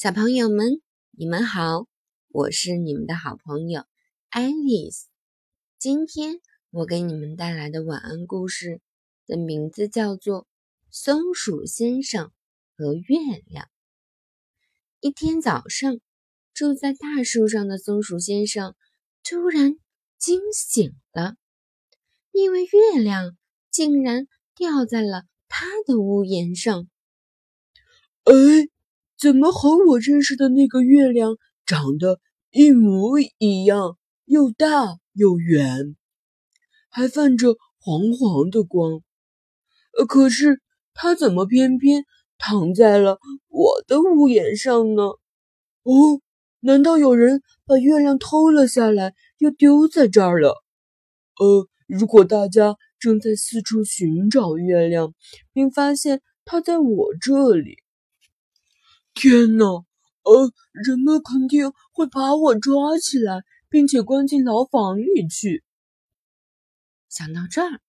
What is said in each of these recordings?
小朋友们，你们好，我是你们的好朋友爱丽丝。今天我给你们带来的晚安故事的名字叫做《松鼠先生和月亮》。一天早上，住在大树上的松鼠先生突然惊醒了，因为月亮竟然掉在了他的屋檐上。哎，怎么和我认识的那个月亮长得一模一样？又大又圆，还泛着黄黄的光。可是它怎么偏偏躺在了我的屋檐上呢？哦，难道有人把月亮偷了下来，又丢在这儿了？呃，如果大家正在四处寻找月亮，并发现它在我这里。天哪！呃，人们肯定会把我抓起来，并且关进牢房里去。想到这儿，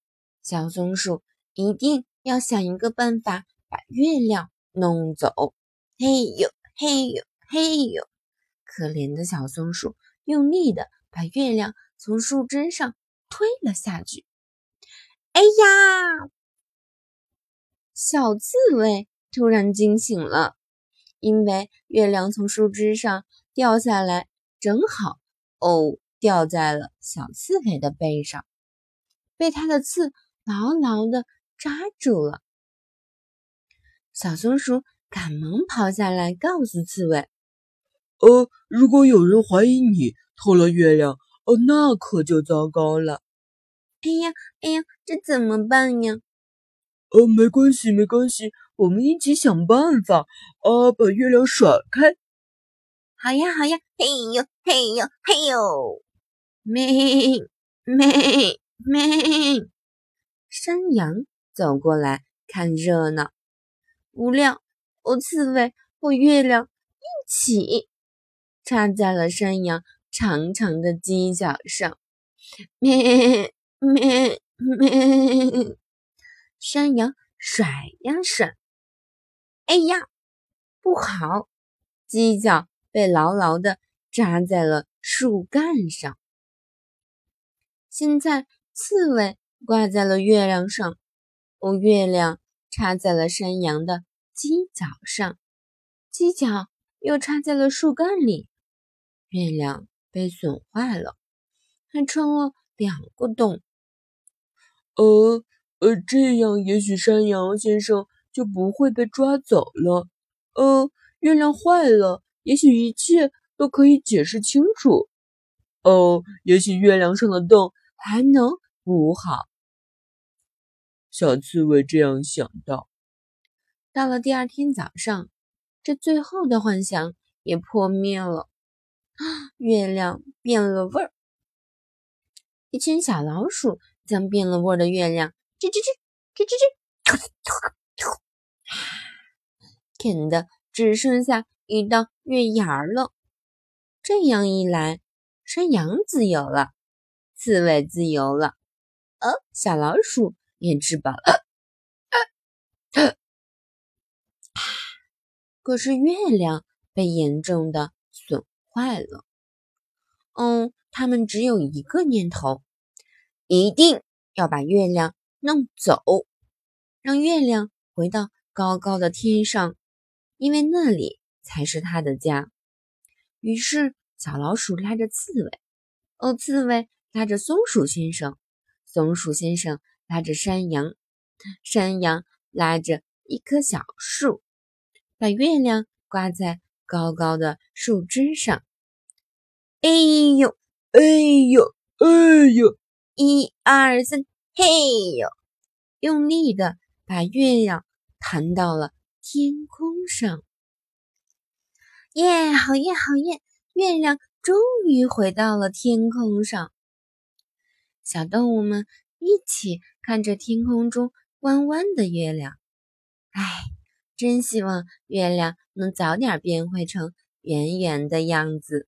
小松鼠一定要想一个办法把月亮弄走。嘿呦，嘿呦，嘿呦！可怜的小松鼠用力的把月亮从树枝上推了下去。哎呀！小刺猬突然惊醒了。因为月亮从树枝上掉下来，正好哦，掉在了小刺猬的背上，被它的刺牢牢的扎住了。小松鼠赶忙跑下来，告诉刺猬：“呃，如果有人怀疑你偷了月亮，哦，那可就糟糕了。”“哎呀，哎呀，这怎么办呀？”“呃，没关系，没关系。”我们一起想办法啊，把月亮甩开。好呀，好呀，嘿呦，嘿呦，嘿呦，咩咩咩！山羊走过来看热闹，无料，哦，刺猬和月亮一起插在了山羊长长的犄角上。咩咩咩！山羊甩呀甩。哎呀，不好！犄角被牢牢的扎在了树干上。现在刺猬挂在了月亮上，哦，月亮插在了山羊的犄角上，犄角又插在了树干里。月亮被损坏了，还穿了两个洞。呃呃，这样也许山羊先生。就不会被抓走了。呃，月亮坏了，也许一切都可以解释清楚。哦，也许月亮上的洞还能补好。小刺猬这样想到。到了第二天早上，这最后的幻想也破灭了。啊，月亮变了味儿。一群小老鼠将变了味儿的月亮吱吱吱吱吱吱。啃的只剩下一道月牙了。这样一来，山羊自由了，刺猬自由了，呃，小老鼠也吃饱了。可是月亮被严重的损坏了。嗯，他们只有一个念头：一定要把月亮弄走，让月亮回到高高的天上。因为那里才是他的家。于是，小老鼠拉着刺猬，哦，刺猬拉着松鼠先生，松鼠先生拉着山羊，山羊拉着一棵小树，把月亮挂在高高的树枝上。哎呦，哎呦，哎呦，一二三，嘿呦，用力的把月亮弹到了。天空上，耶，好耶，好耶！月亮终于回到了天空上。小动物们一起看着天空中弯弯的月亮，哎，真希望月亮能早点变回成圆圆的样子。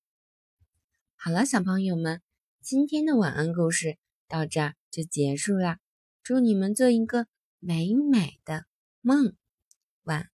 好了，小朋友们，今天的晚安故事到这儿就结束了。祝你们做一个美美的梦。晚安。